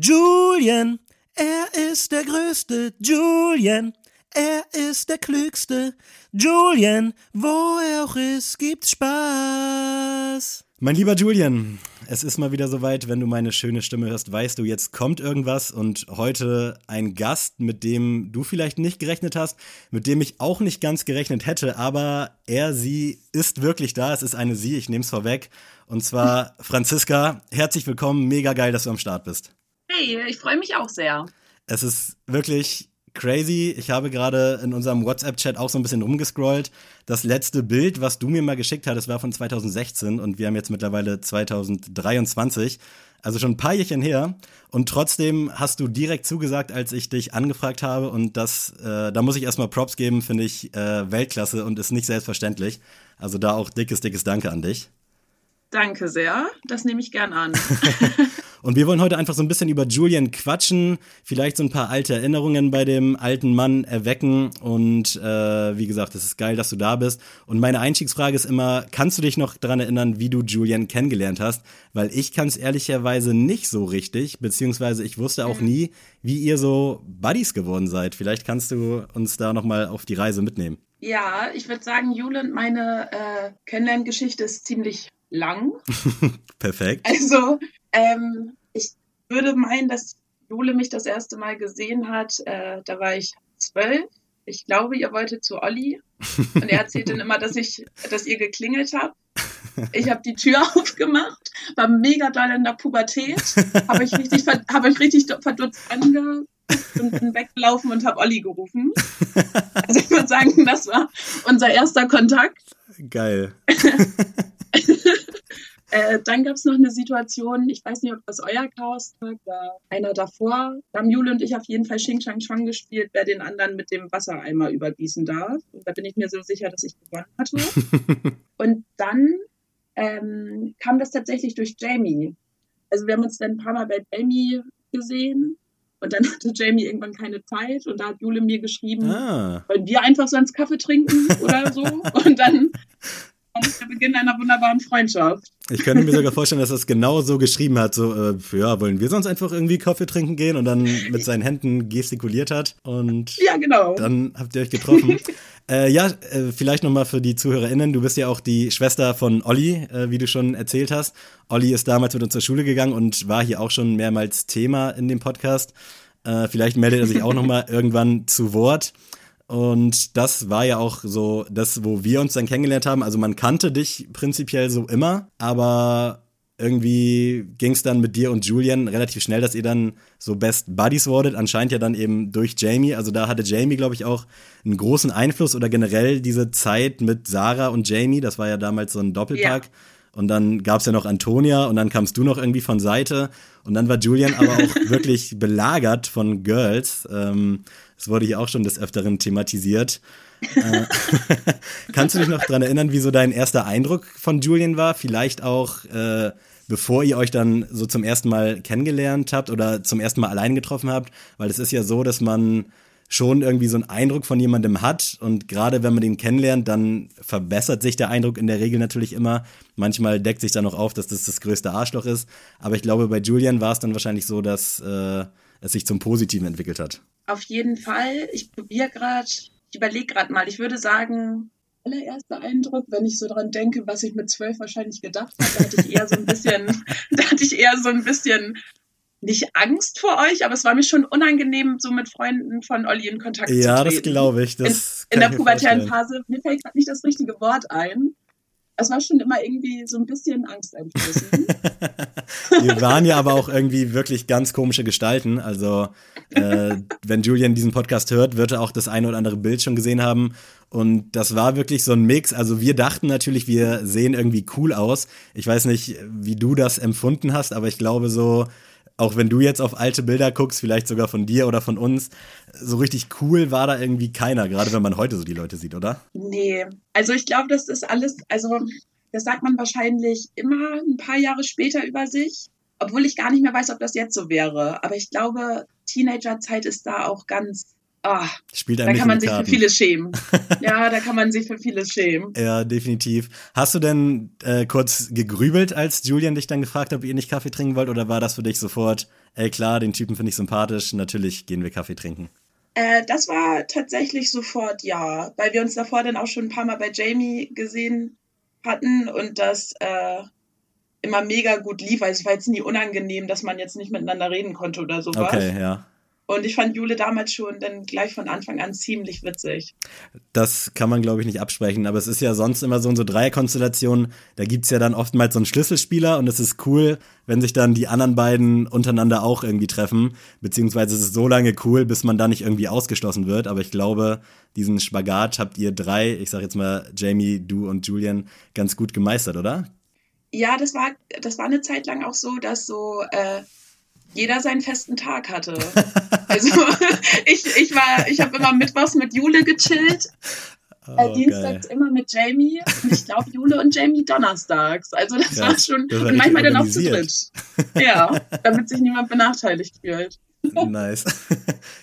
Julian, er ist der Größte. Julian, er ist der Klügste. Julian, wo er auch ist, gibt's Spaß. Mein lieber Julian, es ist mal wieder soweit, wenn du meine schöne Stimme hörst, weißt du, jetzt kommt irgendwas und heute ein Gast, mit dem du vielleicht nicht gerechnet hast, mit dem ich auch nicht ganz gerechnet hätte, aber er, sie ist wirklich da, es ist eine sie, ich nehme es vorweg, und zwar Franziska, herzlich willkommen, mega geil, dass du am Start bist. Hey, ich freue mich auch sehr. Es ist wirklich crazy. Ich habe gerade in unserem WhatsApp-Chat auch so ein bisschen rumgescrollt. Das letzte Bild, was du mir mal geschickt hattest, war von 2016 und wir haben jetzt mittlerweile 2023. Also schon ein paar Jährchen her. Und trotzdem hast du direkt zugesagt, als ich dich angefragt habe. Und das, äh, da muss ich erstmal Props geben, finde ich äh, Weltklasse und ist nicht selbstverständlich. Also da auch dickes, dickes Danke an dich. Danke sehr. Das nehme ich gern an. Und wir wollen heute einfach so ein bisschen über Julian quatschen, vielleicht so ein paar alte Erinnerungen bei dem alten Mann erwecken. Und äh, wie gesagt, es ist geil, dass du da bist. Und meine Einstiegsfrage ist immer, kannst du dich noch daran erinnern, wie du Julian kennengelernt hast? Weil ich kann es ehrlicherweise nicht so richtig, beziehungsweise ich wusste auch nie, wie ihr so Buddies geworden seid. Vielleicht kannst du uns da nochmal auf die Reise mitnehmen. Ja, ich würde sagen, Julian, meine äh, Kennenlerngeschichte ist ziemlich lang. Perfekt. Also, ähm, ich würde meinen, dass Jule mich das erste Mal gesehen hat. Äh, da war ich zwölf. Ich glaube, ihr wolltet zu Olli. Und er erzählt dann immer, dass ich, dass ihr geklingelt habt. Ich habe die Tür aufgemacht, war mega doll in der Pubertät, habe ich richtig, habe ich richtig verdutzt ange und bin weggelaufen und habe Olli gerufen. Also ich würde sagen, das war unser erster Kontakt. Geil. Äh, dann gab es noch eine Situation, ich weiß nicht, ob das euer Chaos war, einer davor. Da haben Jule und ich auf jeden Fall Xing Shang Shang gespielt, wer den anderen mit dem Wassereimer übergießen darf. Und da bin ich mir so sicher, dass ich gewonnen hatte. und dann ähm, kam das tatsächlich durch Jamie. Also wir haben uns dann ein paar Mal bei Jamie gesehen und dann hatte Jamie irgendwann keine Zeit und da hat Jule mir geschrieben, ah. wollen wir einfach sonst Kaffee trinken oder so? Und dann der Beginn einer wunderbaren Freundschaft. Ich könnte mir sogar vorstellen, dass er es genau so geschrieben hat, so, äh, ja, wollen wir sonst einfach irgendwie Kaffee trinken gehen und dann mit seinen Händen gestikuliert hat und ja, genau. dann habt ihr euch getroffen. äh, ja, äh, vielleicht nochmal für die ZuhörerInnen, du bist ja auch die Schwester von Olli, äh, wie du schon erzählt hast. Olli ist damals mit uns zur Schule gegangen und war hier auch schon mehrmals Thema in dem Podcast. Äh, vielleicht meldet er sich auch nochmal irgendwann zu Wort. Und das war ja auch so das, wo wir uns dann kennengelernt haben. Also man kannte dich prinzipiell so immer, aber irgendwie ging es dann mit dir und Julian relativ schnell, dass ihr dann so Best Buddies wurdet. Anscheinend ja dann eben durch Jamie. Also da hatte Jamie, glaube ich, auch einen großen Einfluss oder generell diese Zeit mit Sarah und Jamie. Das war ja damals so ein Doppelpack. Ja. Und dann gab es ja noch Antonia und dann kamst du noch irgendwie von Seite. Und dann war Julian aber auch wirklich belagert von Girls. Ähm, das wurde hier auch schon des Öfteren thematisiert. Äh, kannst du dich noch daran erinnern, wie so dein erster Eindruck von Julian war? Vielleicht auch, äh, bevor ihr euch dann so zum ersten Mal kennengelernt habt oder zum ersten Mal allein getroffen habt? Weil es ist ja so, dass man schon irgendwie so einen Eindruck von jemandem hat und gerade wenn man den kennenlernt, dann verbessert sich der Eindruck in der Regel natürlich immer. Manchmal deckt sich dann noch auf, dass das das größte Arschloch ist, aber ich glaube, bei Julian war es dann wahrscheinlich so, dass äh, es sich zum Positiven entwickelt hat. Auf jeden Fall. Ich probiere gerade, ich überlege gerade mal, ich würde sagen, allererster Eindruck, wenn ich so dran denke, was ich mit zwölf wahrscheinlich gedacht habe, da hatte ich eher so ein bisschen, da hatte ich eher so ein bisschen nicht Angst vor euch, aber es war mir schon unangenehm, so mit Freunden von Olli in Kontakt ja, zu treten. Ja, das glaube ich. Das in, in der pubertären Phase, mir fällt gerade nicht das richtige Wort ein. Es war schon immer irgendwie so ein bisschen angsteinflößend. Wir waren ja aber auch irgendwie wirklich ganz komische Gestalten. Also, äh, wenn Julian diesen Podcast hört, wird er auch das eine oder andere Bild schon gesehen haben. Und das war wirklich so ein Mix. Also wir dachten natürlich, wir sehen irgendwie cool aus. Ich weiß nicht, wie du das empfunden hast, aber ich glaube so, auch wenn du jetzt auf alte Bilder guckst, vielleicht sogar von dir oder von uns, so richtig cool war da irgendwie keiner, gerade wenn man heute so die Leute sieht, oder? Nee, also ich glaube, das ist alles, also das sagt man wahrscheinlich immer ein paar Jahre später über sich, obwohl ich gar nicht mehr weiß, ob das jetzt so wäre. Aber ich glaube, Teenagerzeit ist da auch ganz ah, Spielt da kann man sich mit für Karten. vieles schämen. ja, da kann man sich für vieles schämen. Ja, definitiv. Hast du denn äh, kurz gegrübelt, als Julian dich dann gefragt hat, ob ihr nicht Kaffee trinken wollt? Oder war das für dich sofort, ey klar, den Typen finde ich sympathisch, natürlich gehen wir Kaffee trinken? Äh, das war tatsächlich sofort ja, weil wir uns davor dann auch schon ein paar Mal bei Jamie gesehen hatten und das äh, immer mega gut lief. Also es war jetzt nie unangenehm, dass man jetzt nicht miteinander reden konnte oder sowas. Okay, ja. Und ich fand Jule damals schon dann gleich von Anfang an ziemlich witzig. Das kann man, glaube ich, nicht absprechen. Aber es ist ja sonst immer so in so Dreierkonstellationen, da gibt's ja dann oftmals so einen Schlüsselspieler und es ist cool, wenn sich dann die anderen beiden untereinander auch irgendwie treffen. Beziehungsweise es ist so lange cool, bis man da nicht irgendwie ausgeschlossen wird. Aber ich glaube, diesen Spagat habt ihr drei, ich sag jetzt mal Jamie, du und Julian, ganz gut gemeistert, oder? Ja, das war, das war eine Zeit lang auch so, dass so äh, jeder seinen festen Tag hatte. Also ich, ich war, ich habe immer mittwochs mit Jule gechillt, äh, Oh, dienstags immer mit Jamie und ich glaube Jule und Jamie donnerstags. Also das Krass, war schon das war und manchmal dann auch zu dritt. Ja, damit sich niemand benachteiligt fühlt. Nice.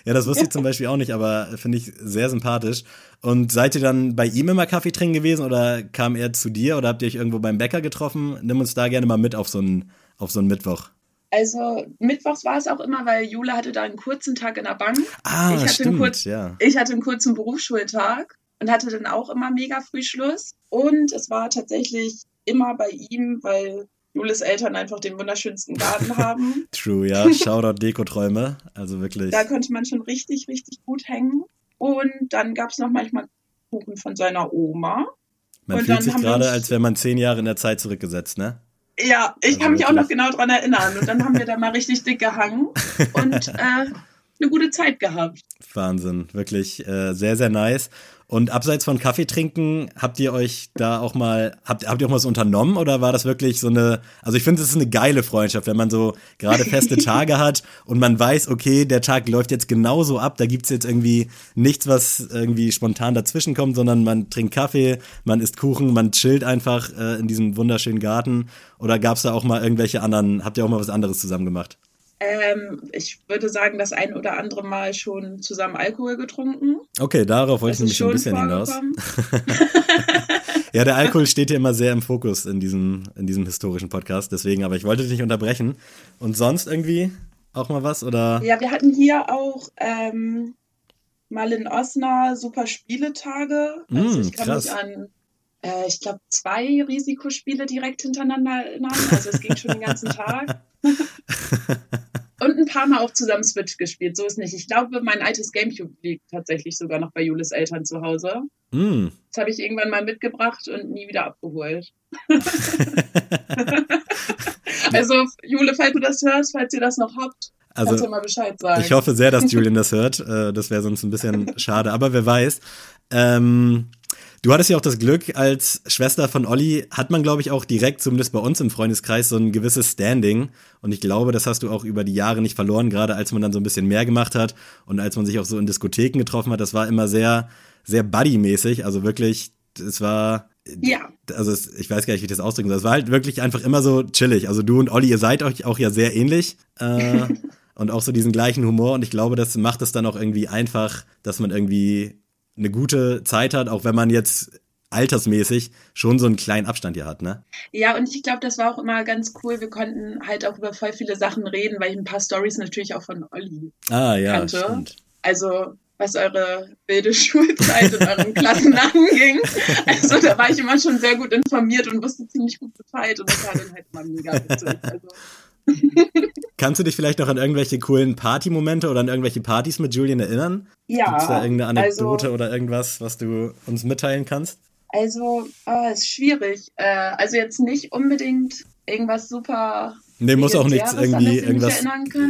ja, das wusste ich zum Beispiel auch nicht, aber finde ich sehr sympathisch. Und seid ihr dann bei ihm immer Kaffee trinken gewesen oder kam er zu dir oder habt ihr euch irgendwo beim Bäcker getroffen? Nimm uns da gerne mal mit auf so einen, auf so einen Mittwoch. Also mittwochs war es auch immer, weil Jule hatte da einen kurzen Tag in der Bank. Ah, Ich hatte stimmt, kurz- ja. Ich hatte einen kurzen Berufsschultag und hatte dann auch immer mega früh Schluss. Und es war tatsächlich immer bei ihm, weil Jules Eltern einfach den wunderschönsten Garten haben. True, ja. Shoutout Dekoträume. Also wirklich. Da konnte man schon richtig, richtig gut hängen. Und dann gab es noch manchmal Kuchen von seiner Oma. Man und fühlt dann sich gerade, als wäre man zehn Jahre in der Zeit zurückgesetzt, ne? Ja, ich kann mich auch noch genau dran erinnern. Und dann haben wir da mal richtig dick gehangen und äh, eine gute Zeit gehabt. Wahnsinn, wirklich äh, sehr, sehr nice. Und abseits von Kaffee trinken, habt ihr euch da auch mal, habt, habt ihr auch mal was unternommen oder war das wirklich so eine, also ich finde, es ist eine geile Freundschaft, wenn man so gerade feste Tage hat und man weiß, okay, der Tag läuft jetzt genauso ab, da gibt's jetzt irgendwie nichts, was irgendwie spontan dazwischen kommt, sondern man trinkt Kaffee, man isst Kuchen, man chillt einfach äh, in diesem wunderschönen Garten. Oder gab's da auch mal irgendwelche anderen, habt ihr auch mal was anderes zusammen gemacht? Ähm, ich würde sagen, das ein oder andere Mal schon zusammen Alkohol getrunken. Okay, darauf wollte Das ich nämlich schon ein bisschen hinaus. Ja, der Alkohol steht ja immer sehr im Fokus in diesem, in diesem historischen Podcast, deswegen, aber ich wollte dich nicht unterbrechen. Und sonst irgendwie auch mal was oder? Ja, wir hatten hier auch ähm, mal in Osnabrück super Spieletage. Also Mm, ich kann krass. mich an, äh, ich glaube, zwei Risikospiele direkt hintereinander erinnern. Also es ging schon den ganzen Tag. Und ein paar Mal auch zusammen Switch gespielt, so ist nicht. Ich glaube, mein altes Gamecube liegt tatsächlich sogar noch bei Julis Eltern zu Hause. Mm, Das habe ich irgendwann mal mitgebracht und nie wieder abgeholt. also, Jule, falls du das hörst, falls ihr das noch habt, also mal Bescheid sagen. ich hoffe sehr, dass Julian das hört. Äh, das wäre sonst ein bisschen schade, aber wer weiß. Ähm, du hattest ja auch das Glück, als Schwester von Olli hat man, glaube ich, auch direkt, zumindest bei uns im Freundeskreis, so ein gewisses Standing. Und ich glaube, das hast du auch über die Jahre nicht verloren, gerade als man dann so ein bisschen mehr gemacht hat und als man sich auch so in Diskotheken getroffen hat. Das war immer sehr, sehr buddy-mäßig. Also wirklich, es war Ja, also es, ich weiß gar nicht, wie ich das ausdrücken soll. Es war halt wirklich einfach immer so chillig. Also du und Olli, ihr seid euch auch ja sehr ähnlich. Äh, und auch so diesen gleichen Humor. Und ich glaube, das macht es dann auch irgendwie einfach, dass man irgendwie eine gute Zeit hat, auch wenn man jetzt altersmäßig schon so einen kleinen Abstand hier hat, ne? ja, und ich glaube, das war auch immer ganz cool. Wir konnten halt auch über voll viele Sachen reden, weil ich ein paar Stories natürlich auch von Olli. Ah, ja, Kannte. stimmt. Also, was eure wilde Schulzeit in euren Klassen anging. Also, da war ich immer schon sehr gut informiert und wusste ziemlich gut Bescheid. Und das war dann halt immer mega witzig. Also, Kannst du dich vielleicht noch an irgendwelche coolen Partymomente oder an irgendwelche Partys mit Julian erinnern? ja, Gibt's da irgendeine Anekdote also, oder irgendwas, was du uns mitteilen kannst? also oh, ist schwierig. Äh, also jetzt nicht unbedingt irgendwas super Nee, muss auch nichts irgendwie irgendwas.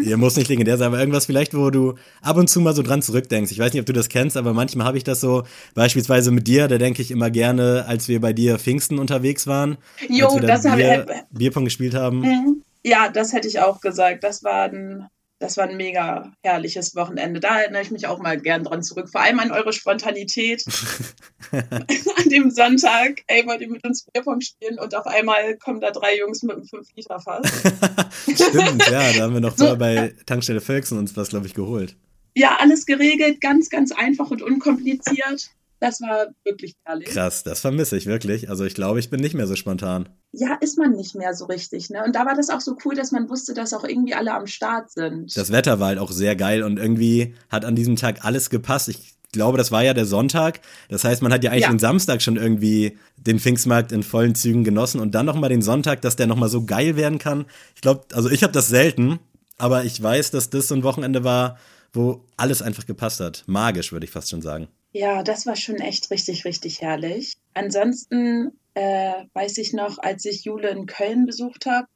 Ihr muss nicht legendär sein, aber irgendwas vielleicht, wo du ab und zu mal so dran zurückdenkst. Ich weiß nicht, ob du das kennst, aber manchmal habe ich das so, beispielsweise mit dir, da denke ich immer gerne, als wir bei dir Pfingsten unterwegs waren, Jo, als wir da das habe Bier, ich. Bierpong gespielt haben. Mhm. Ja, das hätte ich auch gesagt. Das war ein, das war ein mega herrliches Wochenende. Da erinnere ich mich auch mal gern dran zurück. Vor allem an eure Spontanität. an dem Sonntag, ey, wollt ihr mit uns Bierpong spielen und auf einmal kommen da drei Jungs mit einem 5-Liter-Fass. Stimmt, ja, da haben wir noch So. vorher bei Tankstelle Völksen uns was, glaube ich, geholt. Ja, alles geregelt, ganz, ganz einfach und unkompliziert. Das war wirklich herrlich. Krass, das vermisse ich wirklich. Also ich glaube, ich bin nicht mehr so spontan. Ja, ist man nicht mehr so richtig. Ne? Und da war das auch so cool, dass man wusste, dass auch irgendwie alle am Start sind. Das Wetter war halt auch sehr geil und irgendwie hat an diesem Tag alles gepasst. Ich glaube, das war ja der Sonntag. Das heißt, man hat ja eigentlich Ja. den Samstag schon irgendwie den Pfingstmarkt in vollen Zügen genossen und dann nochmal den Sonntag, dass der nochmal so geil werden kann. Ich glaube, also ich habe das selten, aber ich weiß, dass das so ein Wochenende war, wo alles einfach gepasst hat. Magisch, würde ich fast schon sagen. Ja, das war schon echt richtig, richtig herrlich. Ansonsten äh, weiß ich noch, als ich Jule in Köln besucht habe.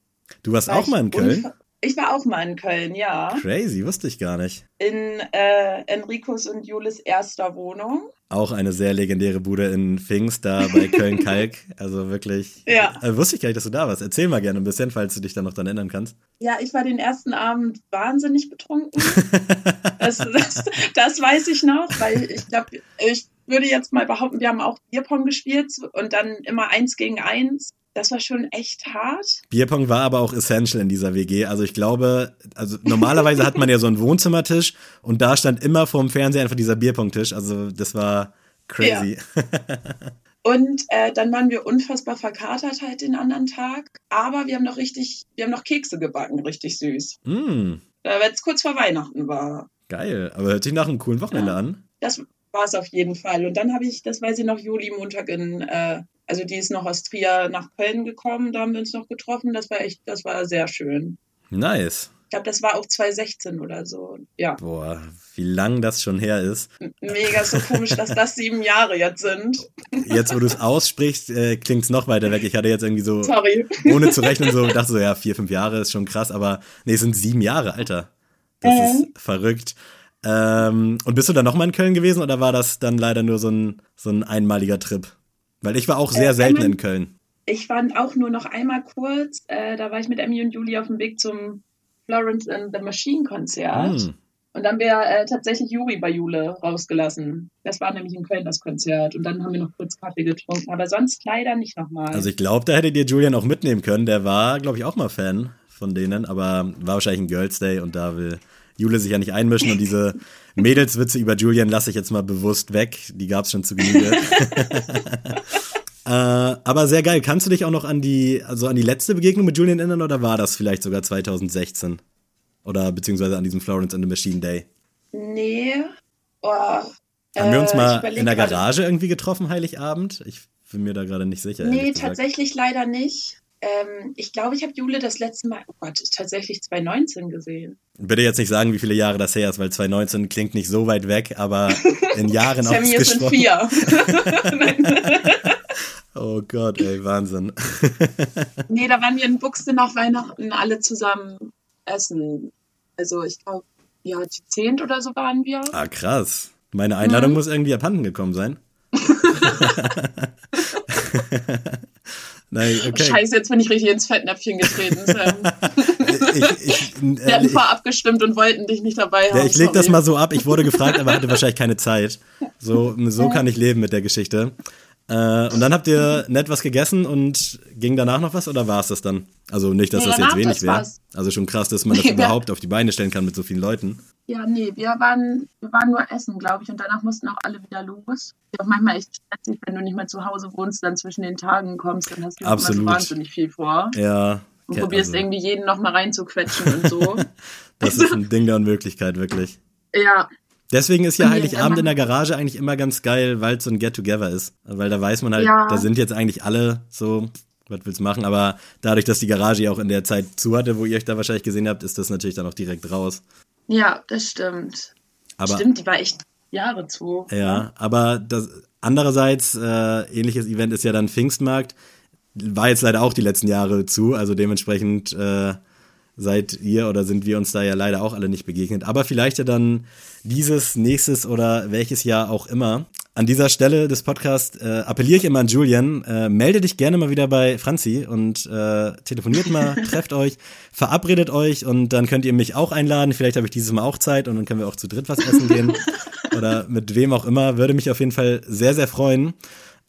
Du warst war auch mal in Köln? Ich war auch mal in Köln, ja. Crazy, wusste ich gar nicht. In äh, Enricos und Jules erster Wohnung. Auch eine sehr legendäre Bude in Pfingst, da bei Köln-Kalk. Also wirklich. Ja. Äh, wusste ich gar nicht, dass du da warst. Erzähl mal gerne ein bisschen, falls du dich dann noch dran erinnern kannst. Ja, ich war den ersten Abend wahnsinnig betrunken. Das, das, das weiß ich noch, weil ich glaube, ich würde jetzt mal behaupten, wir haben auch Bierpong gespielt und dann immer eins gegen eins. Das war schon echt hart. Bierpong war aber auch essential in dieser WG. Also ich glaube, also normalerweise hat man ja so einen Wohnzimmertisch und da stand immer vorm Fernseher einfach dieser Bierpong-Tisch. Also das war crazy. Und äh, dann waren wir unfassbar verkatert halt den anderen Tag. Aber wir haben noch richtig, wir haben noch Kekse gebacken, richtig süß. mm, Äh, Weil es kurz vor Weihnachten war. geil. Aber hört sich nach einem coolen Wochenende Ja. an. Das war es auf jeden Fall. Und dann habe ich, das weiß ich noch, Juli Montag in, äh, also die ist noch aus Trier nach Köln gekommen, da haben wir uns noch getroffen. Das war echt, das war sehr schön. Nice. Ich glaube, das war auch 2016 oder so. Ja, Boah, wie lang das schon her ist. mega so komisch, dass das sieben Jahre jetzt sind. Jetzt, wo du es aussprichst, äh, klingt es noch weiter weg. Ich hatte jetzt irgendwie so, Sorry. ohne zu rechnen, so dachte so, ja, vier, fünf Jahre ist schon krass, aber nee, es sind sieben Jahre, Alter. Das Mhm. ist verrückt. Ähm, und bist du dann nochmal in Köln gewesen oder war das dann leider nur so ein, so ein einmaliger Trip? Weil ich war auch sehr Äh, selten einmal- in Köln. Ich war auch nur noch einmal kurz, äh, da war ich mit Emmy und Juli auf dem Weg zum Florence and the Machine Konzert. Hm. Und dann haben wir äh, tatsächlich Juri bei Jule rausgelassen. Das war nämlich in Köln das Konzert. Und dann haben wir noch kurz Kaffee getrunken. Aber sonst leider nicht nochmal. Also ich glaube, da hättet ihr Julian auch mitnehmen können. Der war, glaube ich, auch mal Fan von denen, aber war wahrscheinlich ein Girls Day und da will Jule sich ja nicht einmischen und diese Mädelswitze über Julian lasse ich jetzt mal bewusst weg. Die gab es schon zu Genüge. äh, aber sehr geil. Kannst du dich auch noch an die, also an die letzte Begegnung mit Julian erinnern oder war das vielleicht sogar 2016? Oder beziehungsweise an diesem Florence and the Machine Day? nee. Oh, Haben wir uns äh, mal in der. Garage irgendwie getroffen, Heiligabend? Ich bin mir da gerade nicht sicher. Nee, tatsächlich leider nicht. Ähm, ich glaube, ich habe Jule das letzte Mal, oh Gott, tatsächlich 2019 gesehen. Bitte jetzt nicht sagen, wie viele Jahre das her ist, weil 2019 klingt nicht so weit weg, aber in Jahren es sind ausgesprochen. vier. Oh Gott, ey, Wahnsinn. nee, da waren wir in Buxte nach Weihnachten alle zusammen essen. Also ich glaube, ja, die zehnt oder so waren wir. Ah, krass. Meine Einladung Mhm. muss irgendwie abhanden gekommen sein. Nein, okay. Scheiße, jetzt bin ich richtig ins Fettnäpfchen getreten. Ich, Wir äh, hatten ich, vorab gestimmt und wollten dich nicht dabei haben. ja, ich leg das mal so ab. Ich wurde gefragt, aber hatte wahrscheinlich keine Zeit. So, so kann ich leben mit der Geschichte. Äh, und dann habt ihr nett was gegessen und ging danach noch was oder war es das dann? Also nicht, dass Nee, das jetzt wenig wäre. Also schon krass, dass man das Nee, überhaupt auf die Beine stellen kann mit so vielen Leuten. Ja, nee, wir waren, wir waren nur essen, glaube ich, und danach mussten auch alle wieder los. Ist auch manchmal echt stressig, wenn du nicht mehr zu Hause wohnst, dann zwischen den Tagen kommst, dann hast du immer Absolut. so wahnsinnig viel vor. Ja. Und ja, probierst also, irgendwie jeden noch mal reinzuquetschen und so. Das ist ein Ding der Unmöglichkeit, wirklich. ja, Deswegen ist ja Nee, Heiligabend in der Garage eigentlich immer ganz geil, weil es so ein Get-Together ist. Weil da weiß man halt, Ja. da sind jetzt eigentlich alle so, was willst du machen? Aber dadurch, dass die Garage ja auch in der Zeit zu hatte, wo ihr euch da wahrscheinlich gesehen habt, ist das natürlich dann auch direkt raus. Ja, das stimmt. Aber stimmt, die war echt Jahre zu. ja, aber das andererseits äh, ähnliches Event ist ja dann Pfingstmarkt. War jetzt leider auch die letzten Jahre zu, also dementsprechend äh, seid ihr oder sind wir uns da ja leider auch alle nicht begegnet. Aber vielleicht ja dann dieses, nächstes oder welches Jahr auch immer. An dieser Stelle des Podcasts äh, appelliere ich immer an Julian, äh, melde dich gerne mal wieder bei Franzi und äh, telefoniert mal, trefft euch, verabredet euch und dann könnt ihr mich auch einladen. Vielleicht habe ich dieses Mal auch Zeit und dann können wir auch zu dritt was essen gehen oder mit wem auch immer. Würde mich auf jeden Fall sehr, sehr freuen.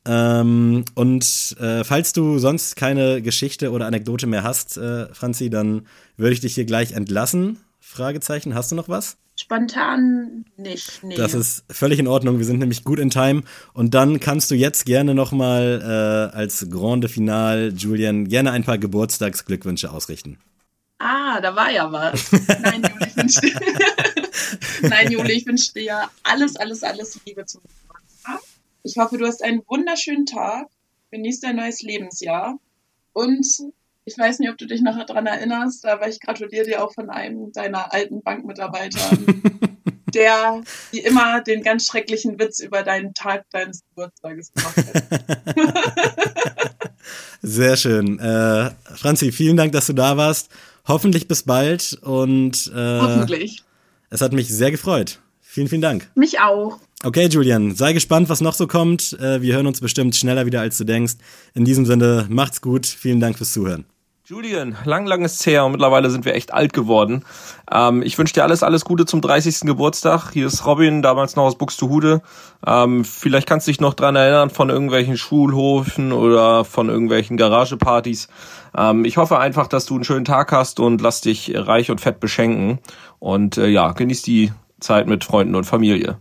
Ähm, und äh, falls du sonst keine Geschichte oder Anekdote mehr hast, äh, Franzi, dann würde ich dich hier gleich entlassen Fragezeichen. Hast du noch was? Spontan nicht. Nee. Das ist völlig in Ordnung. Wir sind nämlich gut in Time. Und dann kannst du jetzt gerne nochmal äh, als Grande Finale, Julian, gerne ein paar Geburtstagsglückwünsche ausrichten. Ah, da war ja was. Nein, Juli, ich wünsche dir, Nein, Juli, ich wünsche dir alles, alles, alles Liebe zum Geburtstag. Ich hoffe, du hast einen wunderschönen Tag. Genieß dein neues Lebensjahr. Und ich weiß nicht, ob du dich noch daran erinnerst, aber ich gratuliere dir auch von einem deiner alten Bankmitarbeiter, der wie immer den ganz schrecklichen Witz über deinen Tag deines Geburtstages gemacht hat. Sehr schön. Äh, Franzi, vielen Dank, dass du da warst. Hoffentlich bis bald und äh, hoffentlich. Es hat mich sehr gefreut. Vielen, vielen Dank. Mich auch. Okay, Julian, sei gespannt, was noch so kommt. Äh, wir hören uns bestimmt schneller wieder, als du denkst. In diesem Sinne, macht's gut. Vielen Dank fürs Zuhören. Julian, lang, lang ist her und mittlerweile sind wir echt alt geworden. Ähm, ich wünsche dir alles, alles Gute zum 30. Geburtstag. Hier ist Robin, damals noch aus Buxtehude. Ähm, vielleicht kannst du dich noch dran erinnern von irgendwelchen Schulhofen oder von irgendwelchen Garagepartys. Ähm, ich hoffe einfach, dass du einen schönen Tag hast und lass dich reich und fett beschenken. Und äh, ja, genieß die Zeit mit Freunden und Familie.